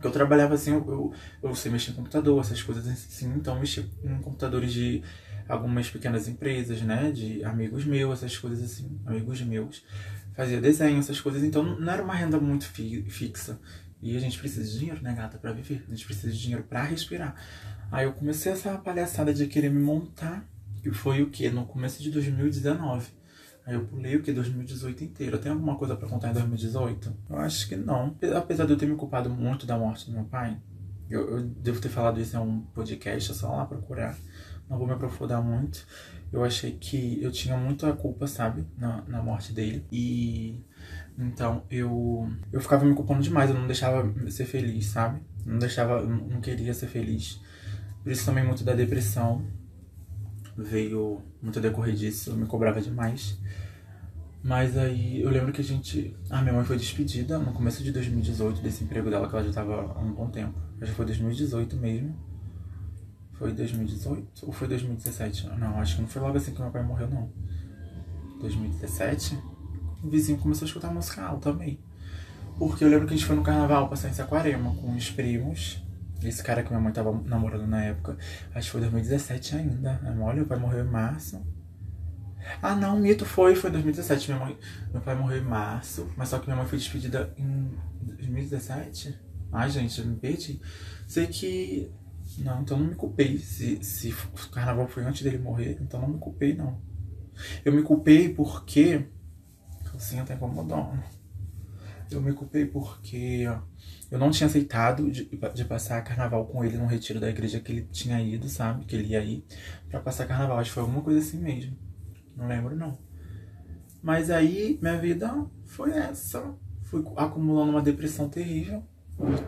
Que eu trabalhava assim, eu, eu, eu sei mexer em computador, essas coisas assim, então mexi em computadores de algumas pequenas empresas, né? De amigos meus, essas coisas assim, amigos meus. Fazia desenho, essas coisas, então não era uma renda muito fi, fixa. E a gente precisa de dinheiro, né, gata, pra viver. A gente precisa de dinheiro pra respirar. Aí eu comecei essa palhaçada de querer me montar, que foi o quê? No começo de 2019. Aí eu pulei o que? 2018 inteiro. Tem alguma coisa para contar em 2018? Eu acho que não. Apesar de eu ter me culpado muito da morte do meu pai, eu, eu devo ter falado isso em um podcast, é só lá procurar. Não vou me aprofundar muito. Eu achei que eu tinha muita culpa, sabe, na, na morte dele. E então eu eu ficava me culpando demais, eu não deixava ser feliz, sabe? Não deixava, não queria ser feliz. Por isso também muito da depressão veio muito decorrer disso, eu me cobrava demais. Mas aí eu lembro que a gente. Ah, minha mãe foi despedida no começo de 2018 desse emprego dela, que ela já tava há um bom tempo. Acho que foi 2018 mesmo. Foi 2018 ou foi 2017? Não, acho que não foi logo assim que meu pai morreu, não. 2017? o vizinho começou a escutar música alta também. Porque eu lembro que a gente foi no carnaval passar em Saquarema com os primos. Esse cara que minha mãe tava namorando na época, acho que foi 2017 ainda. Olha, o pai morreu em março. Ah, não, mito foi, foi 2017. Minha mãe, meu pai morreu em março, mas só que minha mãe foi despedida em 2017. Ai, gente, eu me perdi. Sei que. Não, então não me culpei. Se, se o carnaval foi antes dele morrer, então não me culpei, não. Eu me culpei porque calcinha tá incomodando. Eu me culpei porque eu não tinha aceitado de, de, passar carnaval com ele no retiro da igreja que ele tinha ido, sabe? Que ele ia ir pra passar carnaval. Acho que foi alguma coisa assim mesmo. Não lembro, não. Mas aí, minha vida foi essa. Fui acumulando uma depressão terrível.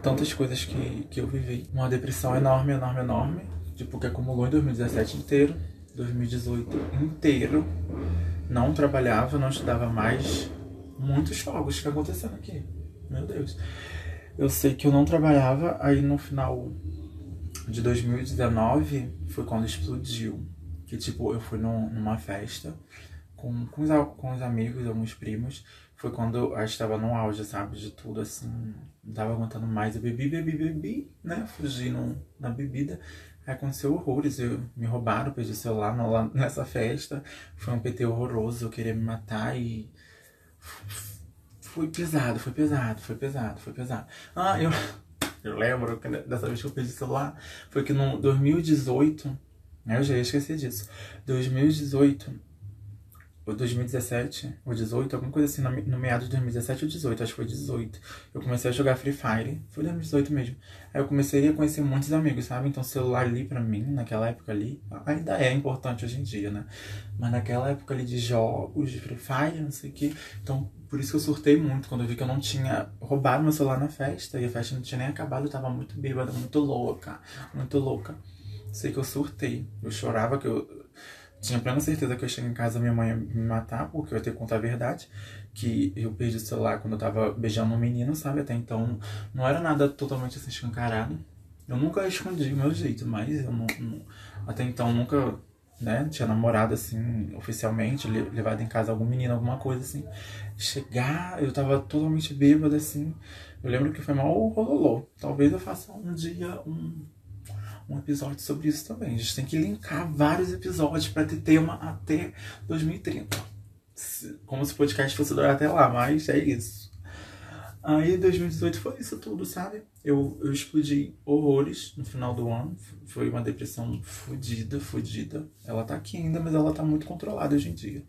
Tantas coisas que, que eu vivi. Uma depressão enorme, enorme, enorme. Tipo, que acumulou em 2017 inteiro. 2018 inteiro não trabalhava, não estudava mais. Muitos fogos que aconteceram aqui. Meu Deus. Eu sei que eu não trabalhava, aí no final de 2019 foi quando explodiu. Que tipo, eu fui num, numa festa com, com, os, com os amigos, alguns primos. Foi quando eu estava no auge, sabe? De tudo assim. Não tava aguentando mais. Eu bebi, bebi, bebi, né? Fugi no, na bebida. Aí aconteceu horrores, eu, me roubaram, perdi o celular no, nessa festa. Foi um PT horroroso, eu queria me matar e. Foi pesado, foi pesado, foi pesado, foi pesado. Ah, eu, (laughs) eu lembro que dessa vez que eu perdi o celular foi que no 2018, né, eu já ia esquecer disso. 2018, ou 2017, ou 18, alguma coisa assim, no, meado de 2017 ou 18, acho que foi 18. Eu comecei a jogar Free Fire, foi 2018 mesmo. Aí eu comecei a conhecer muitos amigos, sabe? Então celular ali pra mim, naquela época ali, ainda é importante hoje em dia, né? Mas naquela época ali de jogos, de Free Fire, não sei o que. Então por isso que eu surtei muito quando eu vi que eu não tinha roubado meu celular na festa. E a festa não tinha nem acabado, eu tava muito bêbada, muito louca, muito louca. Sei que eu surtei. Eu chorava que eu tinha plena certeza que eu cheguei em casa minha mãe ia me matar, porque eu ia ter que contar a verdade. Que eu perdi o celular quando eu tava beijando um menino, sabe? Até então não era nada totalmente assim escancarado. Eu nunca escondi o meu jeito, mas eu não, não, até então nunca, né, tinha namorado assim, oficialmente, levado em casa algum menino, alguma coisa assim. Chegar, eu tava totalmente bêbada assim. Eu lembro que foi mal rololô. Talvez eu faça um dia um um episódio sobre isso também. A gente tem que linkar vários episódios para ter tema até 2030. Como se o podcast fosse durar até lá, mas é isso. Aí 2018 foi isso tudo, sabe? Eu, eu explodi horrores no final do ano. Foi uma depressão fodida, fodida. Ela tá aqui ainda, mas ela tá muito controlada hoje em dia.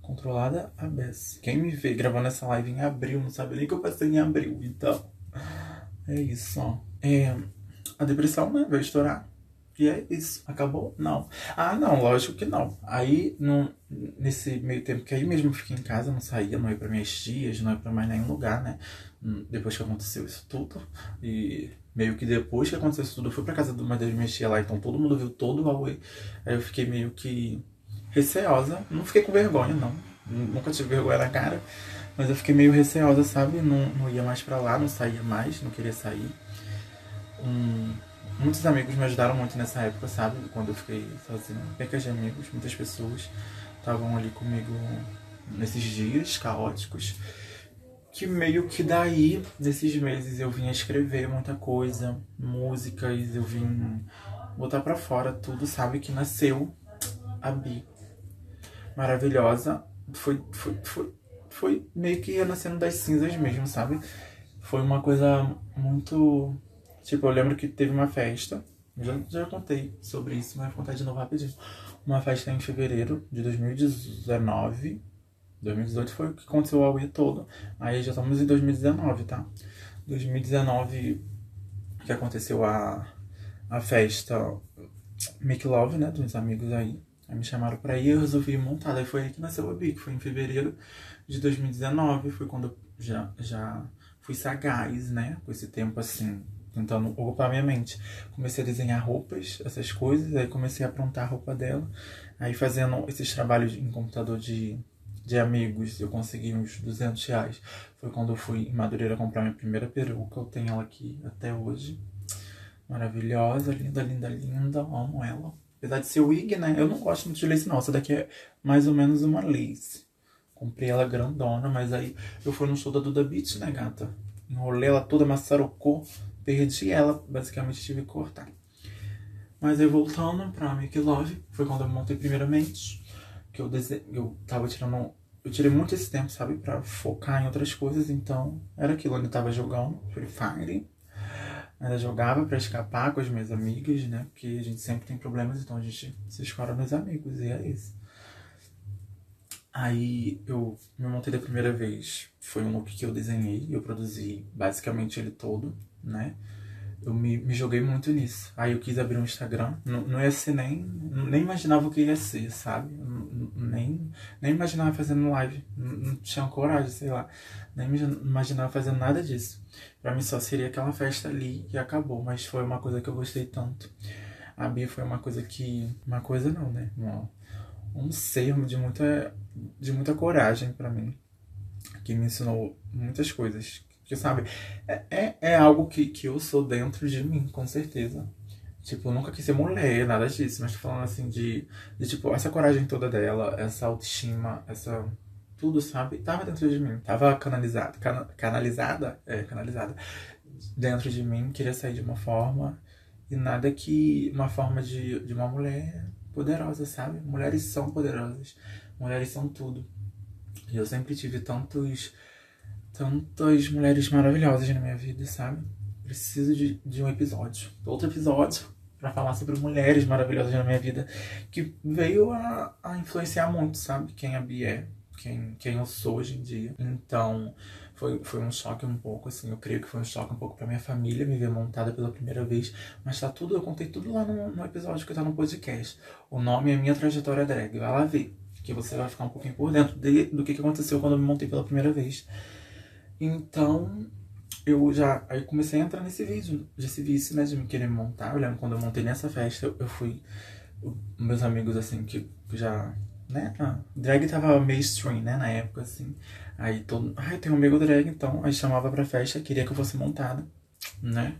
Controlada a beça. Quem me vê gravando essa live em abril não sabe nem que eu passei em abril. Então, é isso, ó. É, a depressão, né, vai estourar. E é isso. Acabou? Não. Ah, não, lógico que não. Aí, no, nesse meio tempo que aí mesmo eu fiquei em casa, não saía, não ia pra minhas tias, não ia pra mais nenhum lugar, né? Hum, depois que aconteceu isso tudo. E meio que depois que aconteceu isso tudo, eu fui pra casa de uma das minhas tias lá, então todo mundo viu todo o Huawei. Aí eu fiquei meio que receosa. Não fiquei com vergonha, não. Nunca tive vergonha na cara. Mas eu fiquei meio receosa, sabe? Não, não ia mais pra lá, não saía mais, não queria sair. Um, muitos amigos me ajudaram muito nessa época, sabe? Quando eu fiquei sozinho. Pecas de amigos, muitas pessoas estavam ali comigo nesses dias caóticos. Que meio que daí, nesses meses, eu vim escrever muita coisa, músicas, eu vim botar pra fora tudo, sabe? Que nasceu a Bi. Maravilhosa. Foi, foi, foi, foi meio que nascendo das cinzas mesmo, sabe? Foi uma coisa muito Tipo, eu lembro que teve uma festa, já, já contei sobre isso, mas vou contar de novo rapidinho. Uma festa em fevereiro de 2019. 2018 foi o que aconteceu o Aue todo. Aí já estamos em 2019, tá? 2019 que aconteceu a, a festa Make Love, né? Dos amigos aí. Aí me chamaram pra ir, eu resolvi montar. Daí foi aí que nasceu a Bic. Foi em fevereiro de 2019. Foi quando já, já fui sagaz, né? Com esse tempo assim, tentando ocupar minha mente. Comecei a desenhar roupas, essas coisas, aí comecei a aprontar a roupa dela. Aí fazendo esses trabalhos em computador de, de amigos, eu consegui uns 200 reais. Foi quando eu fui em Madureira comprar minha primeira peruca, eu tenho ela aqui até hoje. Maravilhosa, linda, linda, linda, amo ela. Apesar de ser wig, né? Eu não gosto muito de lace não, essa daqui é mais ou menos uma lace. Comprei ela grandona, mas aí eu fui no show da Duda Beat, né, gata? Enrolei ela toda, maçarocou perdi ela, basicamente tive que cortar. Mas aí voltando pra Make Love, foi quando eu montei primeiramente, que eu, dese... eu tava tirando. Eu tirei muito esse tempo, sabe, pra focar em outras coisas, então era aquilo, eu tava jogando Free Fire, ainda jogava pra escapar com as minhas amigas, né, porque a gente sempre tem problemas, então a gente se escora nos amigos, e é isso. Aí eu me montei da primeira vez, foi um look que eu desenhei, eu produzi basicamente ele todo, né? Eu me, me joguei muito nisso. Aí eu quis abrir um Instagram. Não, não ia ser nem. Nem imaginava o que ia ser, sabe? Nem, nem imaginava fazendo live. Não, tinha coragem, sei lá. Nem imaginava fazendo nada disso. Pra mim só seria aquela festa ali e acabou. Mas foi uma coisa que eu gostei tanto. A Bia foi uma coisa que. Uma coisa não, né? Um, um ser de muita, de muita coragem para mim. Que me ensinou muitas coisas porque, sabe, é, é, é algo que, que eu sou dentro de mim, com certeza. Tipo, nunca quis ser mulher, nada disso, mas tô falando assim de, de tipo, essa coragem toda dela, essa autoestima, essa. Tudo, sabe? Tava dentro de mim. Tava canalizada. Cana, canalizada? É, canalizada. Dentro de mim, queria sair de uma forma. E nada que. Uma forma de, de uma mulher poderosa, sabe? Mulheres são poderosas. Mulheres são tudo. E eu sempre tive tantos tantas mulheres maravilhosas na minha vida, sabe? Preciso de, de um episódio, outro episódio, para falar sobre mulheres maravilhosas na minha vida, que veio a, a influenciar muito, sabe? Quem a Bia é, quem, quem eu sou hoje em dia. Então, foi, foi um choque um pouco, assim, eu creio que foi um choque um pouco pra minha família me ver montada pela primeira vez, mas tá tudo, eu contei tudo lá no, no episódio que tá no podcast. O nome é Minha Trajetória Drag, vai lá ver, que você vai ficar um pouquinho por dentro de, do que, que aconteceu quando eu me montei pela primeira vez. Então, eu já aí comecei a entrar nesse vídeo, desse vício, né, de me querer montar. Eu lembro quando eu montei nessa festa, eu, fui. Meus amigos, assim, que já. Né? Ah, drag tava mainstream, né, na época, assim. Aí todo. Ai, tem um amigo drag, então. Aí chamava pra festa, queria que eu fosse montada, né?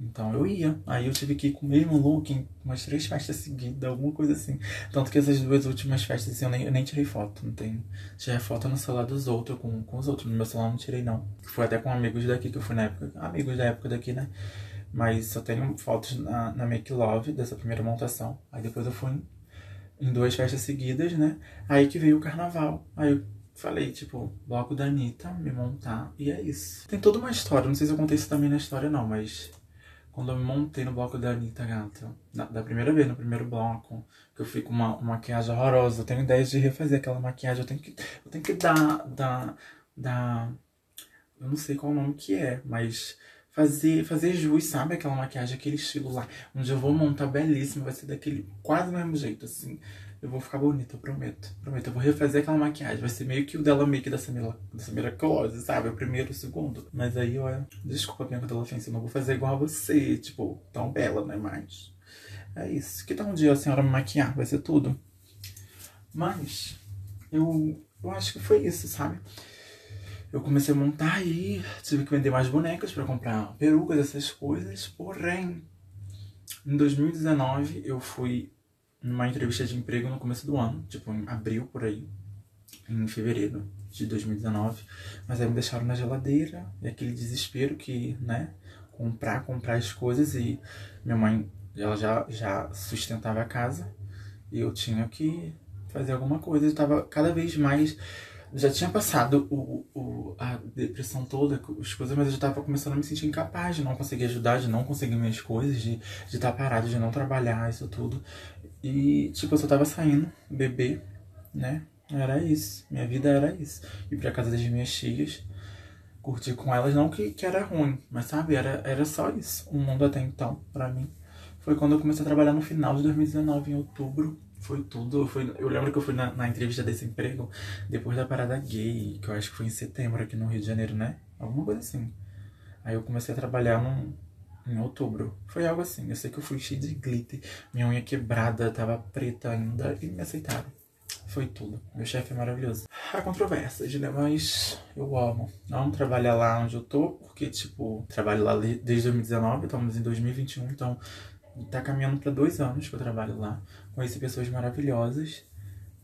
Então eu ia. Aí eu tive que ir com o mesmo look em umas três festas seguidas, alguma coisa assim. Tanto que essas duas últimas festas assim, eu, nem, eu nem tirei foto, não tem. Tirei foto no celular dos outros, com, com os outros. No meu celular não tirei, não. Foi até com amigos daqui que eu fui na época. Amigos da época daqui, né? Mas só tenho fotos na, na Make Love dessa primeira montação. Aí depois eu fui em duas festas seguidas, né? Aí que veio o carnaval. Aí eu falei, tipo, bloco da Anitta, me montar, e é isso. Tem toda uma história, não sei se eu contei isso também na história não, mas quando eu montei no bloco da Anitta, gata, na, da primeira vez, no primeiro bloco, que eu fui com uma, uma maquiagem horrorosa, eu tenho ideia de refazer aquela maquiagem, eu tenho que, eu tenho que dar, dar, dar, eu não sei qual o nome que é, mas fazer, fazer jus, sabe? Aquela maquiagem, aquele estilo lá, onde eu vou montar belíssimo, vai ser daquele quase mesmo jeito, assim. Eu vou ficar bonita, eu prometo. Prometo, eu vou refazer aquela maquiagem. Vai ser meio que o dela make da Samira, da Samira Close, sabe? O primeiro, o segundo. Mas aí, olha, desculpa, Bianca Della Fence, eu não vou fazer igual a você, tipo, tão bela, né? Mas é isso. Que tal um dia a senhora me maquiar? Vai ser tudo. Mas eu, eu acho que foi isso, sabe? Eu comecei a montar e tive que vender mais bonecas para comprar perucas, essas coisas. Porém, em 2019 eu fui numa entrevista de emprego no começo do ano, tipo em abril por aí, em fevereiro de 2019. Mas aí me deixaram na geladeira e aquele desespero que, né, comprar, comprar as coisas e minha mãe, ela já, já sustentava a casa e eu tinha que fazer alguma coisa. Eu tava cada vez mais já tinha passado o, o, a depressão toda, as coisas, mas eu já tava começando a me sentir incapaz de não conseguir ajudar, de não conseguir minhas coisas, de estar de tá parado, de não trabalhar, isso tudo. E, tipo, eu só tava saindo, bebê, né? Era isso. Minha vida era isso. Ir pra casa das minhas tias, curtir com elas, não que, que era ruim, mas sabe, era, era só isso. O mundo até então, pra mim. Foi quando eu comecei a trabalhar no final de 2019, em outubro. Foi tudo. Foi, eu lembro que eu fui na, na entrevista desse emprego depois da parada gay, que eu acho que foi em setembro aqui no Rio de Janeiro, né? Alguma coisa assim. Aí eu comecei a trabalhar num, em outubro. Foi algo assim. Eu sei que eu fui cheio de glitter, minha unha quebrada, tava preta ainda e me aceitaram. Foi tudo. Meu chefe é maravilhoso. Há controvérsias, né? Mas eu amo. Não trabalhar lá onde eu tô, porque, tipo, trabalho lá desde 2019, estamos em 2021, então tá caminhando para dois anos que eu trabalho lá. Conheci pessoas maravilhosas.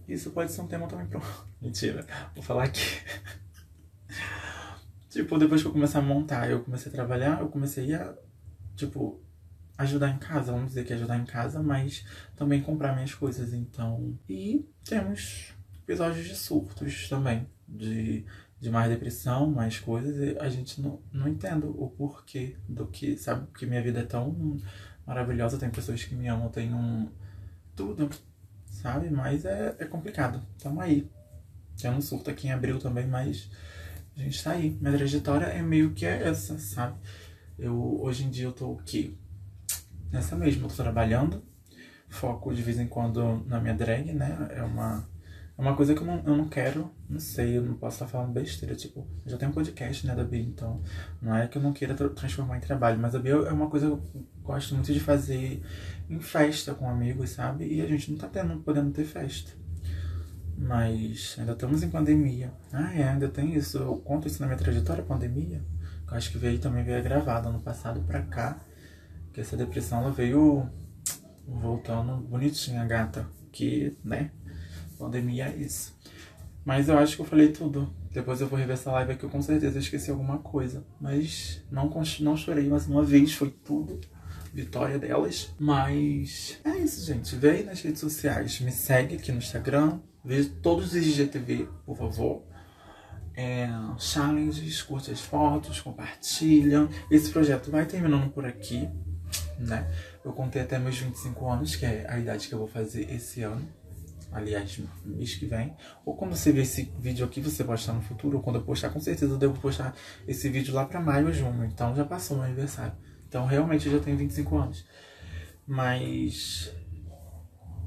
Isso pode ser um tema também pro. (laughs) Mentira, vou falar aqui. (laughs) tipo, depois que eu comecei a montar, eu comecei a trabalhar, eu comecei a tipo, ajudar em casa, vamos dizer que é ajudar em casa, mas também comprar minhas coisas, então. E temos episódios de surtos também, de, de mais depressão, mais coisas, e a gente não, não entende o porquê do que, sabe? Porque minha vida é tão maravilhosa, tem pessoas que me amam, tem um. tudo, sabe? Mas é, é complicado. Tamo aí. Tem um surto aqui em abril também, mas a gente tá aí. Minha trajetória é meio que essa, sabe? Eu, hoje em dia eu tô o quê? Nessa mesma, eu tô trabalhando, foco de vez em quando na minha drag, né? É uma, é uma coisa que eu não, eu não quero, não sei, eu não posso estar falando besteira, tipo, eu já tenho um podcast, né, da Bia, então não é que eu não queira transformar em trabalho, mas a Bia é uma coisa que eu gosto muito de fazer em festa com amigos, sabe? E a gente não tá tendo, podendo ter festa. Mas ainda estamos em pandemia. Ah, é, ainda tem isso. Eu conto isso na minha trajetória, pandemia. Eu acho que veio também veio gravado ano passado pra cá. Que essa depressão ela veio voltando bonitinha, gata. Que, né? Pandemia é isso. Mas eu acho que eu falei tudo. Depois eu vou rever essa live aqui, eu com certeza esqueci alguma coisa. Mas não, não chorei mais uma vez, foi tudo. Vitória delas. Mas é isso, gente. Aí nas redes sociais. Me segue aqui no Instagram. Veja todos os IGTV, por favor é, challenges, curte as fotos, compartilha. Esse projeto vai terminando por aqui, né? Eu contei até meus 25 anos, que é a idade que eu vou fazer esse ano. Aliás, mês que vem. Ou quando você ver esse vídeo aqui, você pode estar no futuro. Ou quando eu postar, com certeza eu devo postar esse vídeo lá para maio ou junho. Então já passou meu aniversário. Então realmente eu já tenho 25 anos. Mas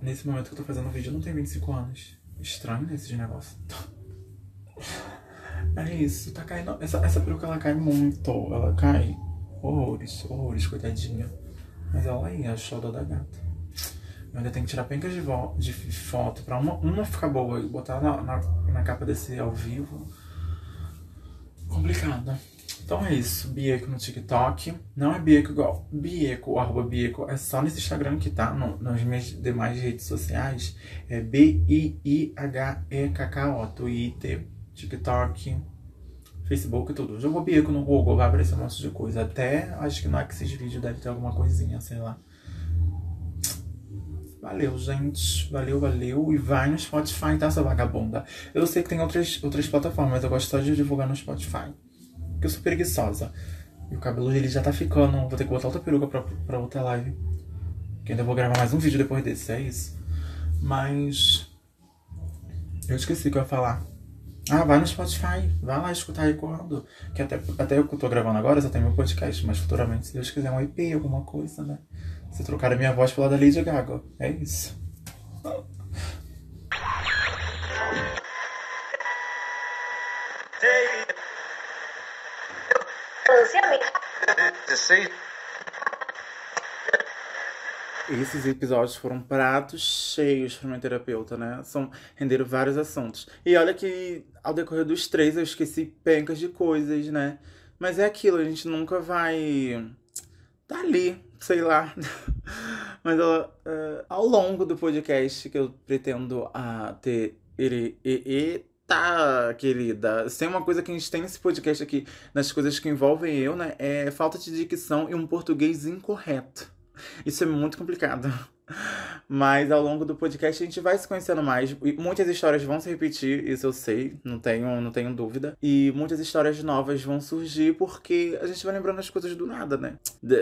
nesse momento que eu tô fazendo o vídeo, eu não tenho 25 anos. Estranho né, negócio. (laughs) É isso, tá caindo. Essa, essa peruca ela cai muito. Ela cai horrores, horrores, coitadinha. Mas ela aí, é a shoda da gata. Eu ainda tenho que tirar pencas de, de foto pra uma, uma ficar boa e botar na, na, na capa desse ao vivo. Complicado. Então é isso, Bieco no TikTok. Não é Bieco igual. Bieco, arroba Bieco, é só nesse Instagram que tá. No, nas minhas demais redes sociais é B-I-I-H-E-K-K-O, Twitter. TikTok, Facebook e tudo. Jogou bico no Google, vai aparecer um monte de coisa. Até acho que no Axis Vídeo deve ter alguma coisinha, sei lá. Valeu, gente. Valeu, valeu. E vai no Spotify, tá, essa vagabunda? Eu sei que tem outras, outras plataformas, mas eu gosto só de divulgar no Spotify. Porque eu sou preguiçosa. E o cabelo dele já tá ficando. Vou ter que botar outra peruca pra, pra outra live. Que ainda vou gravar mais um vídeo depois desse, é isso. Mas. Eu esqueci o que eu ia falar. Ah, vai no Spotify, vai lá escutar aí quando. Que até, até eu tô gravando agora só tem meu podcast, mas futuramente, se Deus quiser, um IP, alguma coisa, né? Se trocar a minha voz pela da Lady Gaga. É isso. Esses episódios foram pratos cheios para minha terapeuta, né? São, renderam vários assuntos. E olha que ao decorrer dos três eu esqueci pencas de coisas, né? Mas é aquilo, a gente nunca vai tá ali, sei lá. (laughs) Mas ela, uh, ao longo do podcast que eu pretendo uh, ter ele, Tá, querida. Se tem uma coisa que a gente tem nesse podcast aqui, nas coisas que envolvem eu, né? É falta de dicção e um português incorreto. Isso é muito complicado. Mas ao longo do podcast a gente vai se conhecendo mais. E muitas histórias vão se repetir, isso eu sei, não tenho, não tenho dúvida. E muitas histórias novas vão surgir porque a gente vai lembrando as coisas do nada, né? De,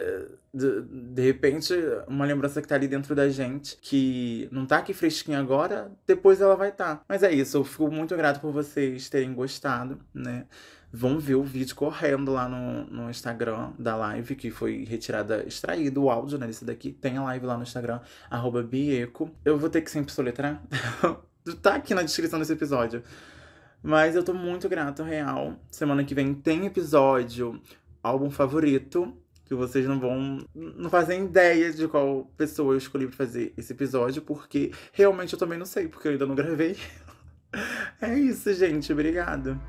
de, de repente, uma lembrança que tá ali dentro da gente, que não tá aqui fresquinha agora, depois ela vai estar. Tá. Mas é isso, eu fico muito grato por vocês terem gostado, né? Vão ver o vídeo correndo lá no, no Instagram da live, que foi retirada, extraído o áudio, né, desse daqui. Tem a live lá no Instagram, arroba Bieco. Eu vou ter que sempre soletrar. (laughs) tá aqui na descrição desse episódio. Mas eu tô muito grato, real. Semana que vem tem episódio, álbum favorito, que vocês não vão. não fazem ideia de qual pessoa eu escolhi pra fazer esse episódio, porque realmente eu também não sei, porque eu ainda não gravei. (laughs) é isso, gente. Obrigada.